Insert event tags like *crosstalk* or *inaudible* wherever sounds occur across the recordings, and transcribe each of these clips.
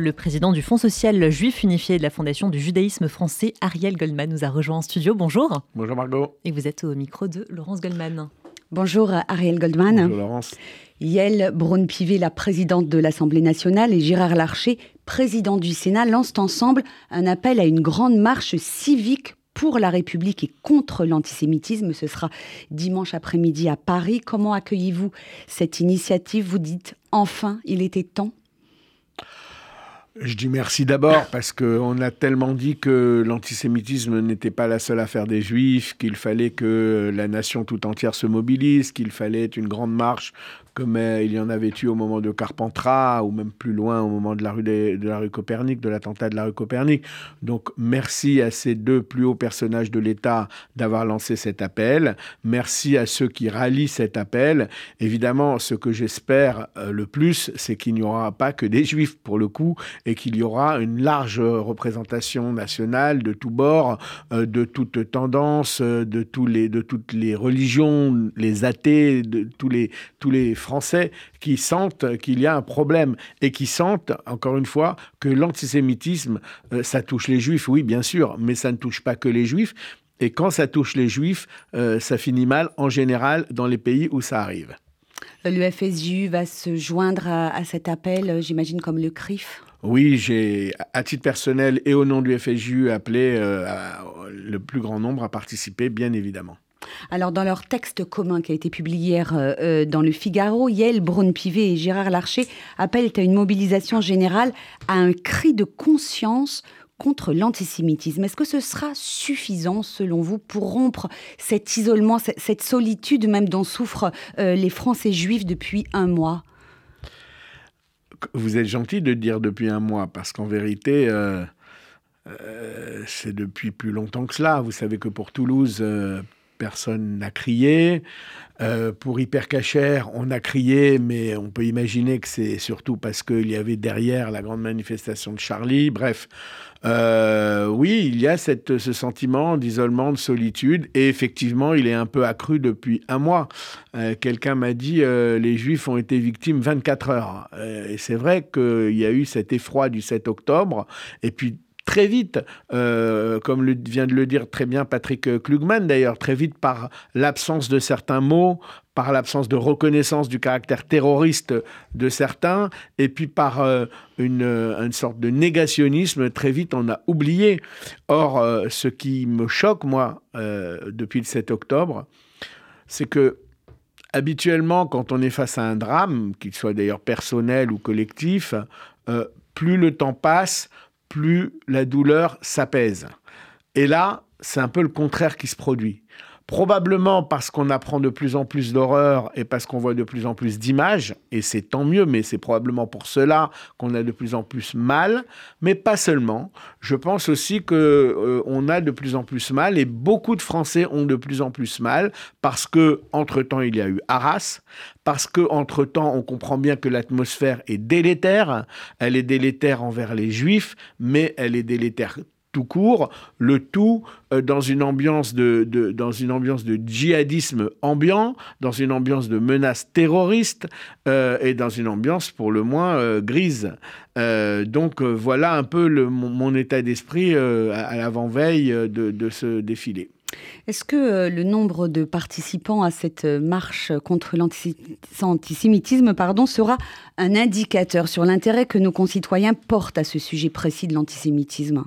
Le président du Fonds social juif unifié de la Fondation du judaïsme français, Ariel Goldman, nous a rejoint en studio. Bonjour. Bonjour Margot. Et vous êtes au micro de Laurence Goldman. Bonjour Ariel Goldman. Bonjour Laurence. Yael Braun-Pivet, la présidente de l'Assemblée nationale, et Gérard Larcher, président du Sénat, lancent ensemble un appel à une grande marche civique pour la République et contre l'antisémitisme. Ce sera dimanche après-midi à Paris. Comment accueillez-vous cette initiative? Vous dites enfin, il était temps je dis merci d'abord parce qu'on a tellement dit que l'antisémitisme n'était pas la seule affaire des juifs, qu'il fallait que la nation tout entière se mobilise, qu'il fallait une grande marche comme euh, il y en avait eu au moment de Carpentras, ou même plus loin au moment de la rue, de, la rue Copernic, de l'attentat de la rue Copernic. Donc merci à ces deux plus hauts personnages de l'État d'avoir lancé cet appel. Merci à ceux qui rallient cet appel. Évidemment, ce que j'espère euh, le plus, c'est qu'il n'y aura pas que des juifs pour le coup, et qu'il y aura une large représentation nationale de tous bords, euh, de toutes tendances, de, tous les, de toutes les religions, les athées, de tous les, tous les Français qui sentent qu'il y a un problème et qui sentent, encore une fois, que l'antisémitisme, euh, ça touche les juifs, oui, bien sûr, mais ça ne touche pas que les juifs. Et quand ça touche les juifs, euh, ça finit mal en général dans les pays où ça arrive. Le FSJU va se joindre à, cet appel, euh, j'imagine, comme le CRIF? Oui, j'ai, à titre personnel et au nom du FSJU, appelé le plus grand nombre à participer, bien évidemment. Alors, dans leur texte commun qui a été publié hier euh, euh, dans le Figaro, Yael Braun-Pivet et Gérard Larcher appellent à une mobilisation générale, à un cri de conscience contre l'antisémitisme. Est-ce que ce sera suffisant, selon vous, pour rompre cet isolement, cette solitude même dont souffrent euh, les Français juifs depuis un mois? Vous êtes gentil de dire depuis un mois, parce qu'en vérité, c'est depuis plus longtemps que cela. Vous savez que pour Toulouse, personne n'a crié. Euh, pour Hypercacher, on a crié, mais on peut imaginer que c'est surtout parce qu'il y avait derrière la grande manifestation de Charlie. Bref, euh, oui, il y a ce sentiment d'isolement, de solitude, et effectivement, il est un peu accru depuis un mois. Euh, quelqu'un m'a dit les Juifs ont été victimes 24 heures. et c'est vrai qu'il y a eu cet effroi du 7 octobre, et puis très vite, euh, comme vient de le dire très bien Patrick Klugman d'ailleurs, très vite par l'absence de certains mots, par l'absence de reconnaissance du caractère terroriste de certains, et puis par euh, une, une, sorte de négationnisme, très vite on a oublié. Or, euh, ce qui me choque, moi, depuis le 7 octobre, c'est que habituellement, quand on est face à un drame, qu'il soit d'ailleurs personnel ou collectif, plus le temps passe, plus la douleur s'apaise. Et là, c'est un peu le contraire qui se produit. Probablement parce qu'on apprend de plus en plus d'horreur et parce qu'on voit de plus en plus d'images, et c'est tant mieux, mais c'est probablement pour cela qu'on a de plus en plus mal, mais pas seulement. Je pense aussi que euh, on a de plus en plus mal et beaucoup de Français ont de plus en plus mal parce que entre temps il y a eu Arras, parce que entre temps on comprend bien que l'atmosphère est délétère, elle est délétère envers les Juifs, mais elle est délétère tout court, le tout euh, dans une ambiance de, dans une ambiance de djihadisme ambiant, dans une ambiance de menace terroriste euh, et dans une ambiance pour le moins euh, grise. donc voilà un peu mon, état d'esprit à, l'avant-veille de, de, ce défilé. Est-ce que le nombre de participants à cette marche contre l'antisémitisme sera un indicateur sur l'intérêt que nos concitoyens portent à ce sujet précis de l'antisémitisme?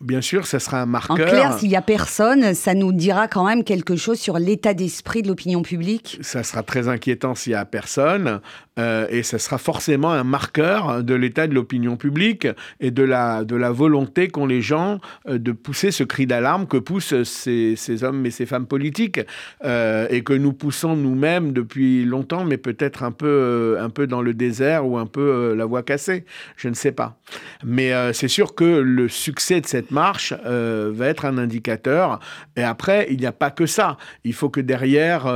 Bien sûr, ça sera un marqueur. En clair, s'il n'y a personne, ça nous dira quand même quelque chose sur l'état d'esprit de l'opinion publique. Ça sera très inquiétant s'il n'y a personne. Euh, et ça sera forcément un marqueur de l'état de l'opinion publique et de la, de la volonté qu'ont les gens euh, de pousser ce cri d'alarme que poussent ces, ces, hommes et ces femmes politiques euh, et que nous poussons nous-mêmes depuis longtemps, mais peut-être un peu, un peu dans le désert ou un peu la voie cassée. Je ne sais pas. Mais c'est sûr que le succès de cette marche va être un indicateur. Et après, il n'y a pas que ça. Il faut que derrière,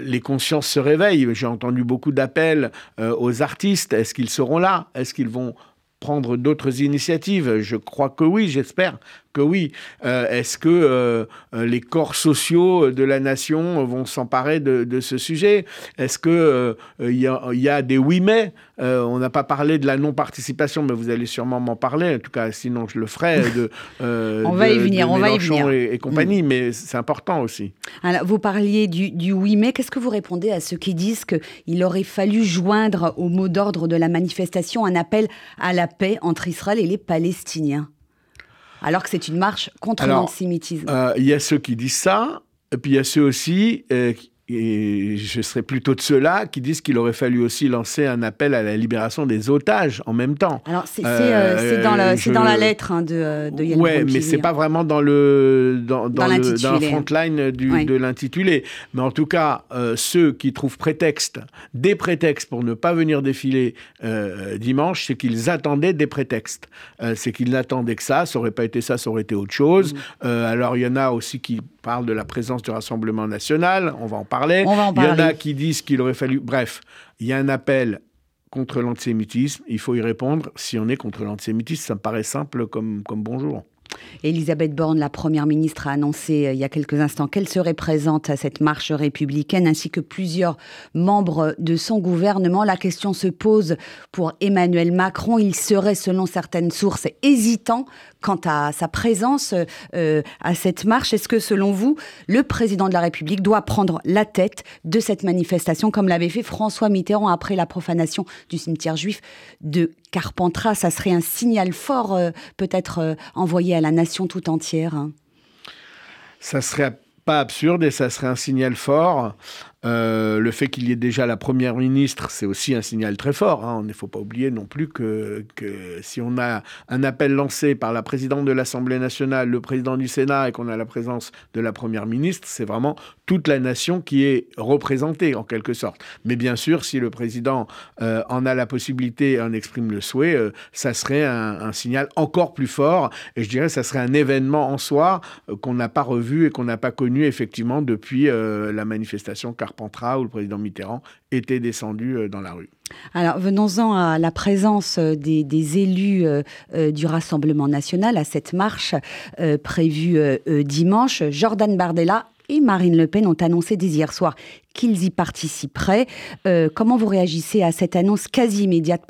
les consciences se réveillent. J'ai entendu beaucoup d'appels euh, aux artistes. Est-ce qu'ils seront là? Est-ce qu'ils vont prendre d'autres initiatives? Je crois que oui, j'espère. Que oui. Euh, est-ce que euh, euh, les corps sociaux de la nation vont s'emparer de, ce sujet? Est-ce qu'il il y, a des oui mais On n'a pas parlé de la non-participation, mais vous allez sûrement m'en parler. En tout cas, sinon je le ferai. De, *laughs* on va y venir, on va y venir. Et, compagnie, mm. mais c'est important aussi. Alors, vous parliez du, du oui mais. Qu'est-ce que vous répondez à ceux qui disent qu'il aurait fallu joindre au mot d'ordre de la manifestation un appel à la paix entre Israël et les Palestiniens? Alors que c'est une marche contre l'antisémitisme. Euh, il y a ceux qui disent ça, et puis il y a ceux aussi euh, et je serais plutôt de ceux-là qui disent qu'il aurait fallu aussi lancer un appel à la libération des otages en même temps. Alors, c'est euh, dans, la, dans la lettre hein, de, de Yann Oui, mais c'est pas vraiment dans le, dans, dans, le, dans frontline de l'intitulé. Mais en tout cas, euh, ceux qui trouvent prétexte, des prétextes pour ne pas venir défiler euh, dimanche, c'est qu'ils attendaient des prétextes. c'est qu'ils n'attendaient que ça. Ça aurait pas été ça, ça aurait été autre chose. Mmh. alors, il y en a aussi qui parlent de la présence du Rassemblement national. On va en parler. Il y en a qui disent qu'il aurait fallu. Bref, il y a un appel contre l'antisémitisme. Il faut y répondre. Si on est contre l'antisémitisme, ça me paraît simple comme, comme bonjour. Elisabeth Borne, la Première ministre, a annoncé euh, il y a quelques instants qu'elle serait présente à cette marche républicaine, ainsi que plusieurs membres de son gouvernement. La question se pose pour Emmanuel Macron. Il serait, selon certaines sources, hésitant quant à sa présence euh, à cette marche. Est-ce que, selon vous, le président de la République doit prendre la tête de cette manifestation, comme l'avait fait François Mitterrand après la profanation du cimetière juif de Carpentras Ça serait un signal fort, euh, peut-être envoyé à la nation tout entière hein. Ça serait pas absurde et ça serait un signal fort. Euh, le fait qu'il y ait déjà la première ministre, c'est aussi un signal très fort. Hein. Il ne faut pas oublier non plus que, si on a un appel lancé par la présidente de l'Assemblée nationale, le président du Sénat et qu'on a la présence de la première ministre, c'est vraiment toute la nation qui est représentée en quelque sorte. Mais bien sûr, si le président euh, en a la possibilité et en exprime le souhait, euh, ça serait un, signal encore plus fort. Et je dirais, ça serait un événement en soi qu'on n'a pas revu et qu'on n'a pas connu effectivement depuis la manifestation car Carpentras où le président Mitterrand était descendu euh, dans la rue. Alors venons-en à la présence euh, des, élus euh, du Rassemblement national à cette marche prévue dimanche. Jordan Bardella et Marine Le Pen ont annoncé dès hier soir qu'ils y participeraient. comment vous réagissez à cette annonce quasi immédiate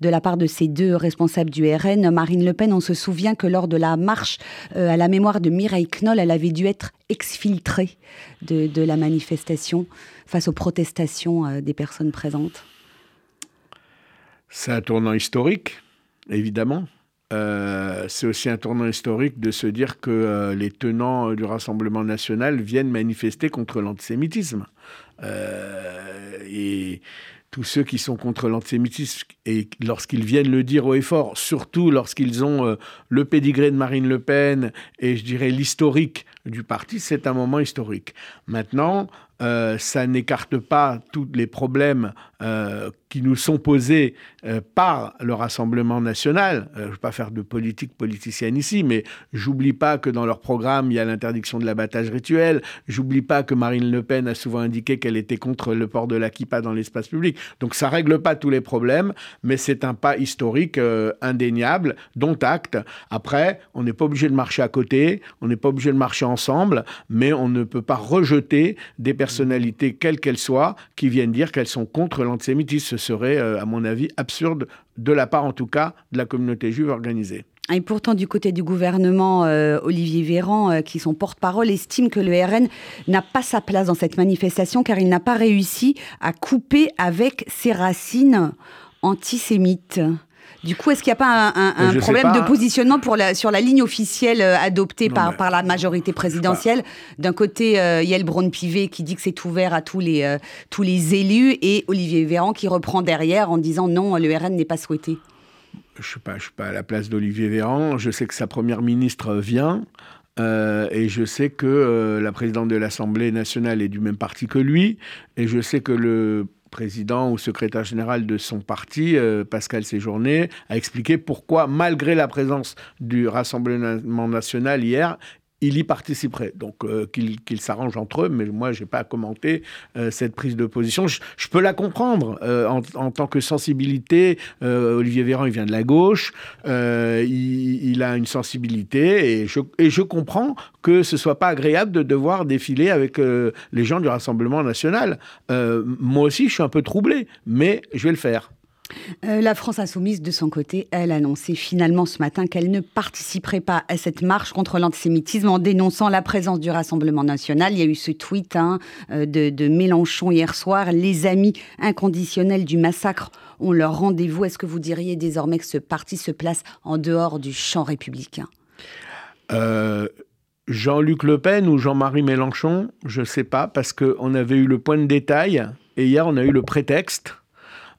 de la part de ces deux responsables du RN Marine Le Pen, on se souvient que lors de la marche à la mémoire de Mireille Knoll, elle avait dû être exfiltrée de, la manifestation face aux protestations euh, des personnes présentes C'est un tournant historique, évidemment. Euh, c'est aussi un tournant historique de se dire que euh, les tenants du Rassemblement national viennent manifester contre l'antisémitisme. et tous ceux qui sont contre l'antisémitisme, et lorsqu'ils viennent le dire haut et fort, surtout lorsqu'ils ont le pédigré de Marine Le Pen et je dirais l'historique du parti, c'est un moment historique. Maintenant, euh, ça n'écarte pas tous les problèmes euh, qui nous sont posés euh, par le Rassemblement national. je ne vais pas faire de politique politicienne ici, mais j'oublie pas que dans leur programme, il y a l'interdiction de l'abattage rituel. J'oublie pas que Marine Le Pen a souvent indiqué qu'elle était contre le port de la kippa dans l'espace public. Donc ça règle pas tous les problèmes, mais c'est un pas historique indéniable, dont acte. Après, on n'est pas obligé de marcher à côté, on n'est pas obligé de marcher ensemble, mais on ne peut pas rejeter des personnes personnalités, quelles qu'elles soient, qui viennent dire qu'elles sont contre l'antisémitisme. Ce serait, euh, à mon avis, absurde, de la part en tout cas de la communauté juive organisée. Et pourtant, du côté du gouvernement, euh, Olivier Véran, euh, qui son porte-parole, estime que le RN n'a pas sa place dans cette manifestation car il n'a pas réussi à couper avec ses racines antisémites. Du coup, est-ce qu'il n'y a pas un, problème de positionnement pour la, sur la ligne officielle euh, adoptée par, par la majorité présidentielle? D'un côté, euh, Yael Braun-Pivet qui dit que c'est ouvert à tous les, euh, tous les élus et Olivier Véran qui reprend derrière en disant non, le RN n'est pas souhaité. Je ne suis, pas, suis pas à la place d'Olivier Véran. Je sais que sa première ministre vient. et je sais que la présidente de l'Assemblée nationale est du même parti que lui. Et je sais que le président ou secrétaire général de son parti, euh, Pascal Séjourné, a expliqué pourquoi, malgré la présence du Rassemblement national hier, il y participerait. Donc euh, qu'il s'arrange entre eux, mais moi, je n'ai pas à commenter euh, cette prise de position. Je, peux la comprendre euh, en, tant que sensibilité. Olivier Véran, il vient de la gauche, il, a une sensibilité, et je, et je comprends que ce soit pas agréable de devoir défiler avec les gens du Rassemblement national. moi aussi, je suis un peu troublé, mais je vais le faire. Euh, la France insoumise, de son côté, elle a annoncé finalement ce matin qu'elle ne participerait pas à cette marche contre l'antisémitisme en dénonçant la présence du Rassemblement national. Il y a eu ce tweet hein, euh, de, Mélenchon hier soir. Les amis inconditionnels du massacre ont leur rendez-vous. Est-ce que vous diriez désormais que ce parti se place en dehors du champ républicain? Euh, Jean-Luc Le Pen ou Jean-Marie Mélenchon, je ne sais pas, parce qu'on avait eu le point de détail et hier on a eu le prétexte.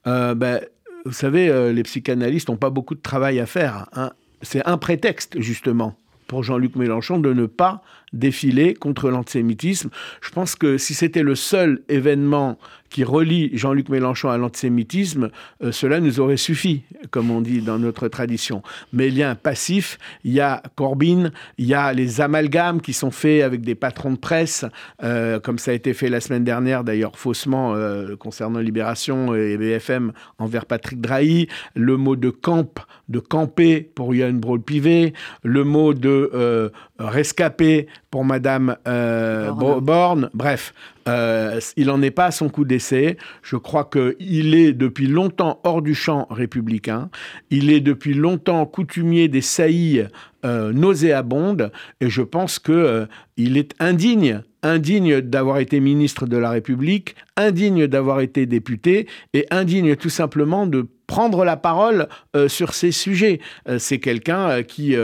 Ben, vous savez, euh, les psychanalystes n'ont pas beaucoup de travail à faire. Hein. C'est un prétexte, justement, pour Jean-Luc Mélenchon de ne pas défiler contre l'antisémitisme. Je pense que si c'était le seul événement qui relie Jean-Luc Mélenchon à l'antisémitisme, euh, cela nous aurait suffi, comme on dit dans notre tradition. Mais il y a un passif, il y a Corbyn, il y a les amalgames qui sont faits avec des patrons de presse, euh, comme ça a été fait la semaine dernière, d'ailleurs faussement, euh, concernant Libération et BFM envers Patrick Drahi, le mot de camp, de camper pour Yann Brault-Pivet, le mot de rescapé pour Madame Borne. Bref, euh, il n'en est pas à son coup d'essai. Je crois qu'il est depuis longtemps hors du champ républicain. Il est depuis longtemps coutumier des saillies euh, nauséabondes. Et je pense qu'il euh, est indigne indigne d'avoir été ministre de la République, indigne d'avoir été député et indigne tout simplement de prendre la parole euh, sur ces sujets. Euh, c'est quelqu'un euh, qui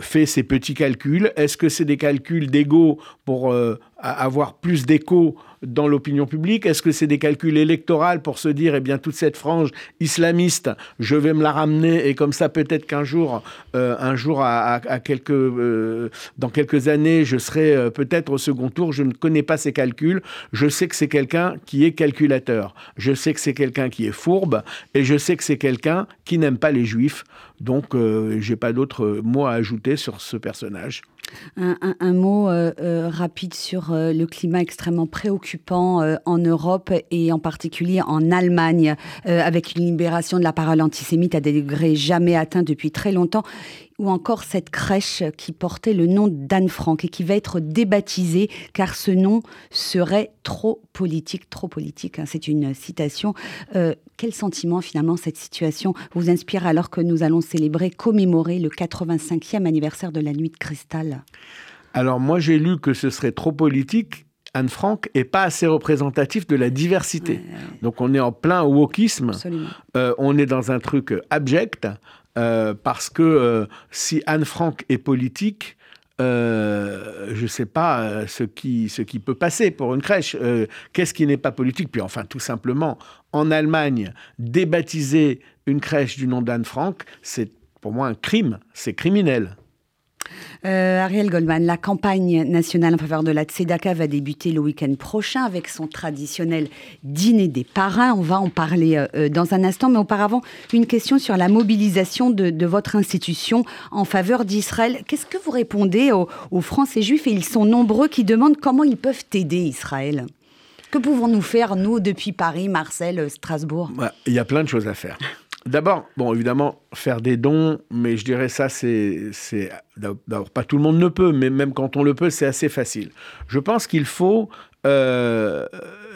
fait ses petits calculs. Est-ce que c'est des calculs d'ego pour avoir plus d'écho dans l'opinion publique? Est-ce que c'est des calculs électoraux pour se dire, eh bien, toute cette frange islamiste, je vais me la ramener et comme ça, peut-être qu'un jour, un jour, à, quelques, dans quelques années, je serai peut-être au second tour. Je ne connais pas ces calculs. Je sais que c'est quelqu'un qui est calculateur. Je sais que c'est quelqu'un qui est fourbe et je sais que c'est quelqu'un qui n'aime pas les juifs. Donc, euh, j'ai pas d'autres mots à ajouter sur ce personnage. Un, mot euh, euh, rapide sur le climat extrêmement préoccupant en Europe et en particulier en Allemagne, avec une libération de la parole antisémite à des degrés jamais atteints depuis très longtemps ou encore cette crèche qui portait le nom d'Anne Frank et qui va être débaptisée car ce nom serait trop politique, trop politique. Hein, c'est une citation. Euh, quel sentiment finalement cette situation vous inspire alors que nous allons célébrer, commémorer le 85e anniversaire de la nuit de cristal? Alors moi j'ai lu que ce serait trop politique Anne Frank est pas assez représentatif de la diversité. Donc on est en plein wokisme. Euh, on est dans un truc abject. Euh, parce que euh, si Anne Frank est politique, euh, je ne sais pas ce qui, ce qui peut passer pour une crèche. Qu'est-ce qui n'est pas politique? Puis enfin, tout simplement, en Allemagne, débaptiser une crèche du nom d'Anne Frank, c'est pour moi un crime, c'est criminel. Euh, Ariel Goldman, la campagne nationale en faveur de la Tzedaka va débuter le week-end prochain avec son traditionnel dîner des parrains. On va en parler euh, euh, dans un instant, mais auparavant, une question sur la mobilisation de, votre institution en faveur d'Israël. Qu'est-ce que vous répondez aux, Français juifs, et ils sont nombreux, qui demandent comment ils peuvent aider Israël que pouvons-nous faire, nous, depuis Paris, Marseille, Strasbourg? Il y a plein de choses à faire. D'abord, bon, évidemment, faire des dons, mais je dirais ça, c'est. D'abord, pas tout le monde ne peut, mais même quand on le peut, c'est assez facile. Je pense qu'il faut euh,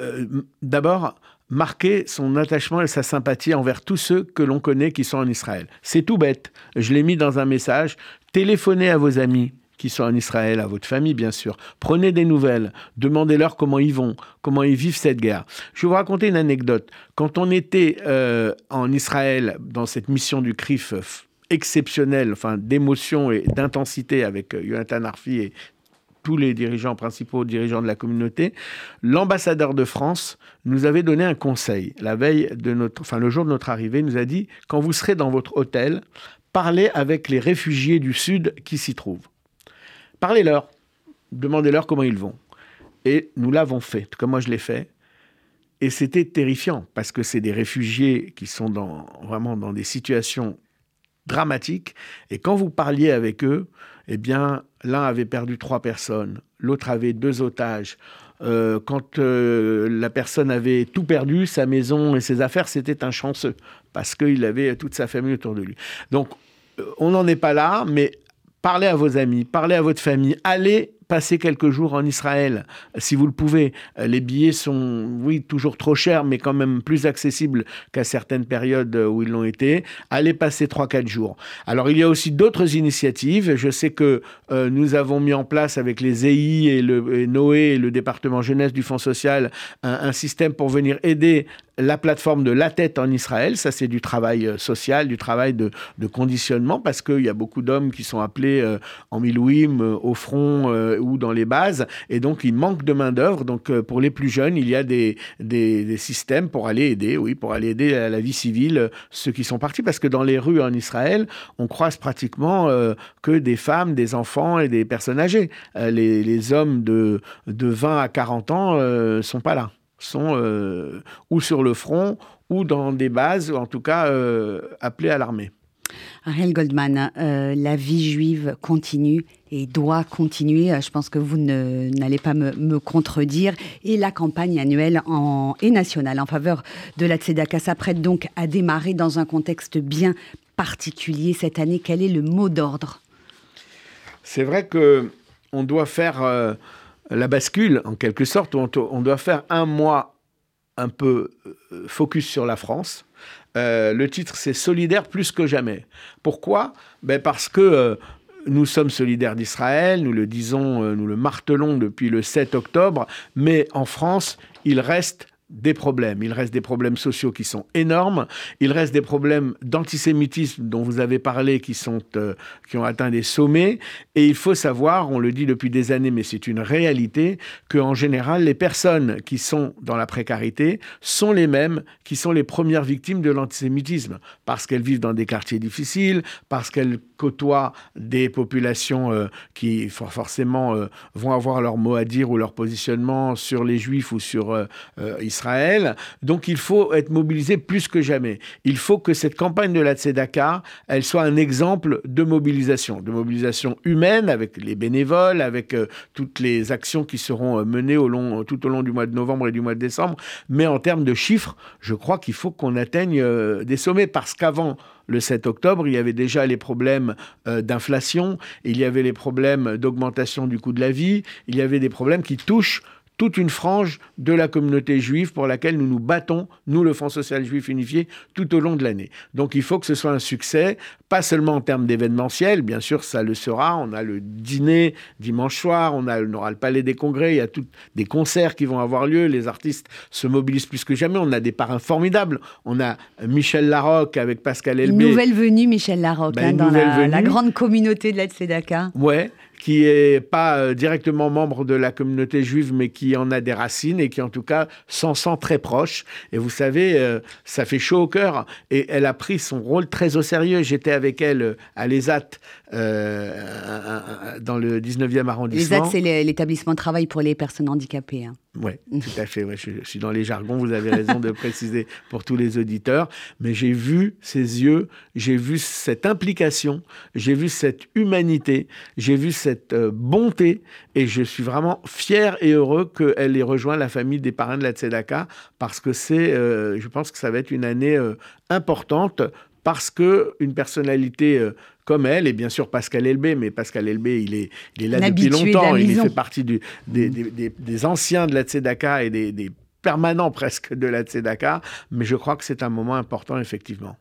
euh, d'abord marquer son attachement et sa sympathie envers tous ceux que l'on connaît qui sont en Israël. C'est tout bête. Je l'ai mis dans un message. Téléphonez à vos amis, qui sont en Israël, à votre famille bien sûr. Prenez des nouvelles, demandez-leur comment ils vont, comment ils vivent cette guerre. Je vais vous raconter une anecdote. Quand on était euh, en Israël dans cette mission du CRIF exceptionnelle, enfin d'émotion et d'intensité avec euh, Jonathan Arfi et tous les dirigeants principaux, dirigeants de la communauté, l'ambassadeur de France nous avait donné un conseil. La veille de notre, enfin le jour de notre arrivée, nous a dit quand vous serez dans votre hôtel, parlez avec les réfugiés du Sud qui s'y trouvent. Parlez-leur, demandez-leur comment ils vont. Et nous l'avons fait, comme moi je l'ai fait. Et c'était terrifiant, parce que c'est des réfugiés qui sont dans, vraiment dans des situations dramatiques. Et quand vous parliez avec eux, eh bien, l'un avait perdu trois personnes, l'autre avait deux otages. Euh, quand euh, la personne avait tout perdu, sa maison et ses affaires, c'était un chanceux, parce qu'il avait toute sa famille autour de lui. Donc, euh, on n'en est pas là, mais parlez à vos amis, parlez à votre famille, allez passer quelques jours en Israël, si vous le pouvez. Euh, les billets sont, oui, toujours trop chers, mais quand même plus accessibles qu'à certaines périodes où ils l'ont été. Allez passer 3-4 jours. Alors, il y a aussi d'autres initiatives. Je sais que euh, nous avons mis en place avec les EI et, le, Noé et le département jeunesse du Fonds social un, système pour venir aider la plateforme de La Tête en Israël. Ça, c'est du travail euh, social, du travail de, conditionnement, parce qu'il y a beaucoup d'hommes qui sont appelés en milouim, au front ou dans les bases, et donc il manque de main-d'œuvre. Donc euh, pour les plus jeunes, il y a des, des, systèmes pour aller aider, oui, pour aller aider à la vie civile euh, ceux qui sont partis, parce que dans les rues en Israël, on croise pratiquement euh, que des femmes, des enfants et des personnes âgées. les, les, hommes de, de 20 à 40 ans ne sont pas là, sont ou sur le front ou dans des bases, ou en tout cas appelés à l'armée. Ariel Goldman, euh, la vie juive continue et doit continuer. Euh, je pense que vous n'allez pas me, contredire. Et la campagne annuelle et nationale en faveur de la Tzedaka s'apprête donc à démarrer dans un contexte bien particulier cette année. Quel est le mot d'ordre? C'est vrai que on doit faire euh, la bascule en quelque sorte. on doit faire un mois un peu focus sur la France euh, le titre, c'est Solidaire plus que jamais. Pourquoi? Ben Parce que euh, nous sommes solidaires d'Israël, nous le disons, euh, nous le martelons depuis le 7 octobre, mais en France, il reste des problèmes. Il reste des problèmes sociaux qui sont énormes. Il reste des problèmes d'antisémitisme dont vous avez parlé qui, sont, euh, qui ont atteint des sommets. Et il faut savoir, on le dit depuis des années, mais c'est une réalité, qu'en général, les personnes qui sont dans la précarité sont les mêmes qui sont les premières victimes de l'antisémitisme. Parce qu'elles vivent dans des quartiers difficiles, parce qu'elles côtoient des populations euh, qui forcément euh, vont avoir leur mot à dire ou leur positionnement sur les juifs ou sur Israël Israël. Donc il faut être mobilisé plus que jamais. Il faut que cette campagne de la Tzedaka, elle soit un exemple de mobilisation, de mobilisation humaine avec les bénévoles, avec euh, toutes les actions qui seront euh, menées tout au long du mois de novembre et du mois de décembre. Mais en termes de chiffres, je crois qu'il faut qu'on atteigne euh, des sommets parce qu'avant le 7 octobre, il y avait déjà les problèmes d'inflation, il y avait les problèmes d'augmentation du coût de la vie, il y avait des problèmes qui touchent toute une frange de la communauté juive pour laquelle nous nous battons, nous le Fonds social juif unifié, tout au long de l'année. Donc il faut que ce soit un succès, pas seulement en termes d'événementiel, bien sûr ça le sera, on a le dîner dimanche soir, on, a, aura le Palais des Congrès, il y a tout, des concerts qui vont avoir lieu, les artistes se mobilisent plus que jamais, on a des parrains formidables, on a Michel Larocque avec Pascal Elbé. Une nouvelle venue Michel Larocque ben, hein, dans la, grande communauté de la Tzedaka. Ouais, qui est pas euh, directement membre de la communauté juive, mais qui en a des racines et qui en tout cas s'en sent très proche. Et vous savez, euh, ça fait chaud au cœur. Et elle a pris son rôle très au sérieux. J'étais avec elle euh, à l'ESAT dans le 19e arrondissement. L'ESAT, c'est l'établissement de travail pour les personnes handicapées. Hein. Oui, tout à fait. je, suis dans les jargons, vous avez raison de préciser pour tous les auditeurs. Mais j'ai vu ses yeux, j'ai vu cette implication, j'ai vu cette humanité, j'ai vu cette euh, bonté. Et je suis vraiment fier et heureux qu'elle ait rejoint la famille des parrains de la Tzedaka parce que c'est, euh, je pense que ça va être une année euh, importante parce que une personnalité comme elle, et bien sûr Pascal Elbé, mais Pascal Elbé, il est, il est là depuis longtemps, il fait partie du, des, des, des, anciens de la Tzedaka et des, permanents presque de la Tzedaka, mais je crois que c'est un moment important, effectivement.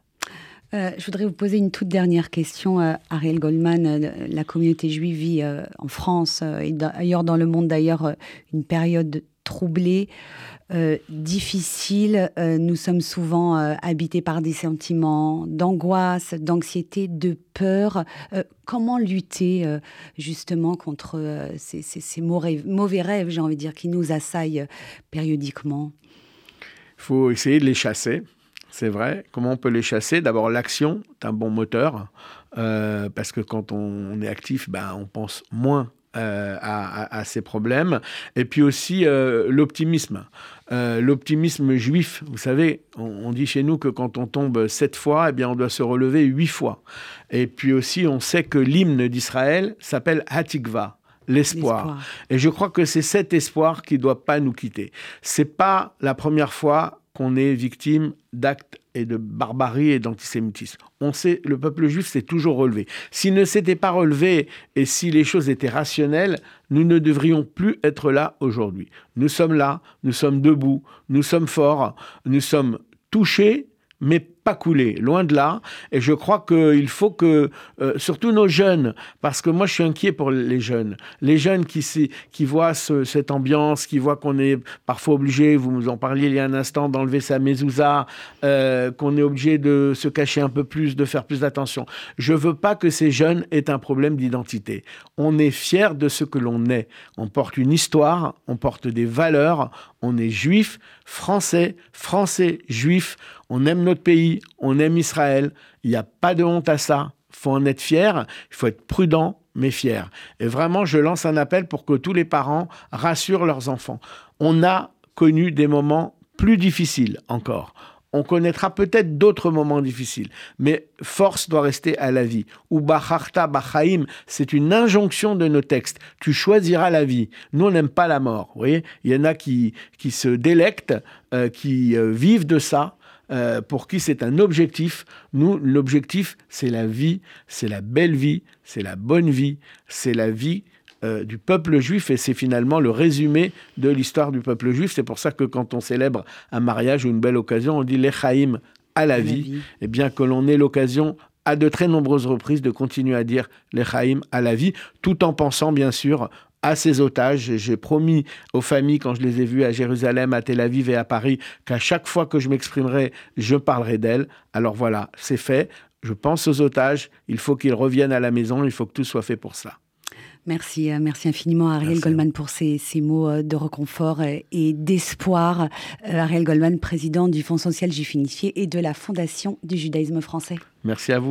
Euh, je voudrais vous poser une toute dernière question, euh, Ariel Goldman. Euh, la communauté juive vit en France et ailleurs dans le monde d'ailleurs une période troublée. Euh, difficile. Euh, nous sommes souvent euh, habités par des sentiments d'angoisse, d'anxiété, de peur. comment lutter justement contre ces, mauvais, rêves, j'ai envie de dire, qui nous assaillent périodiquement? Il faut essayer de les chasser. C'est vrai. Comment on peut les chasser? D'abord, l'action est un bon moteur. parce que quand on est actif, ben, on pense moins à, ces problèmes. Et puis aussi l'optimisme. euh, l'optimisme juif. Vous savez, on, dit chez nous que quand on tombe sept fois, eh bien, on doit se relever huit fois. Et puis aussi, on sait que l'hymne d'Israël s'appelle Hatikva l'espoir. Et je crois que c'est cet espoir qui ne doit pas nous quitter. C'est pas la première fois qu'on est victime d'actes et de barbarie et d'antisémitisme. On sait, le peuple juif s'est toujours relevé. S'il ne s'était pas relevé et si les choses étaient rationnelles, nous ne devrions plus être là aujourd'hui. Nous sommes là, nous sommes debout, nous sommes forts, nous sommes touchés, mais pas loin de là. Et je crois qu'il faut que, euh, surtout nos jeunes, parce que moi je suis inquiet pour les jeunes, les jeunes qui, qui voient cette ambiance, qui voient qu'on est parfois obligé, vous nous en parliez il y a un instant, d'enlever sa mezouza, euh, qu'on est obligé de se cacher un peu plus, de faire plus d'attention. Je veux pas que ces jeunes aient un problème d'identité. On est fier de ce que l'on est. On porte une histoire, on porte des valeurs, on est juif, français, français, juif, on aime notre pays, on aime Israël, il n'y a pas de honte à ça, il faut en être fier, il faut être prudent, mais fier. Et vraiment, je lance un appel pour que tous les parents rassurent leurs enfants. On a connu des moments plus difficiles encore. On connaîtra peut-être d'autres moments difficiles, mais force doit rester à la vie. Ou Bacharta Bachaim, c'est une injonction de nos textes. Tu choisiras la vie. Nous, on n'aime pas la mort. Vous voyez, il y en a qui, qui se délectent, euh, qui euh, vivent de ça. Euh, pour qui c'est un objectif. Nous, l'objectif, c'est la vie, c'est la belle vie, c'est la bonne vie, c'est la vie euh, du peuple juif et c'est finalement le résumé de l'histoire du peuple juif. C'est pour ça que quand on célèbre un mariage ou une belle occasion, on dit l'Echaïm à la, vie. Et bien que l'on ait l'occasion à de très nombreuses reprises de continuer à dire l'Echaïm à la vie, tout en pensant bien sûr à ces otages. J'ai promis aux familles, quand je les ai vus à Jérusalem, à Tel Aviv et à Paris, qu'à chaque fois que je m'exprimerai, je parlerai d'elles. Alors voilà, c'est fait. Je pense aux otages. Il faut qu'ils reviennent à la maison. Il faut que tout soit fait pour ça. Merci, euh, merci infiniment à Ariel Goldman pour ces, mots euh, de reconfort euh, et d'espoir. Ariel Goldman, président du Fonds social juif unifié et de la Fondation du judaïsme français. Merci à vous.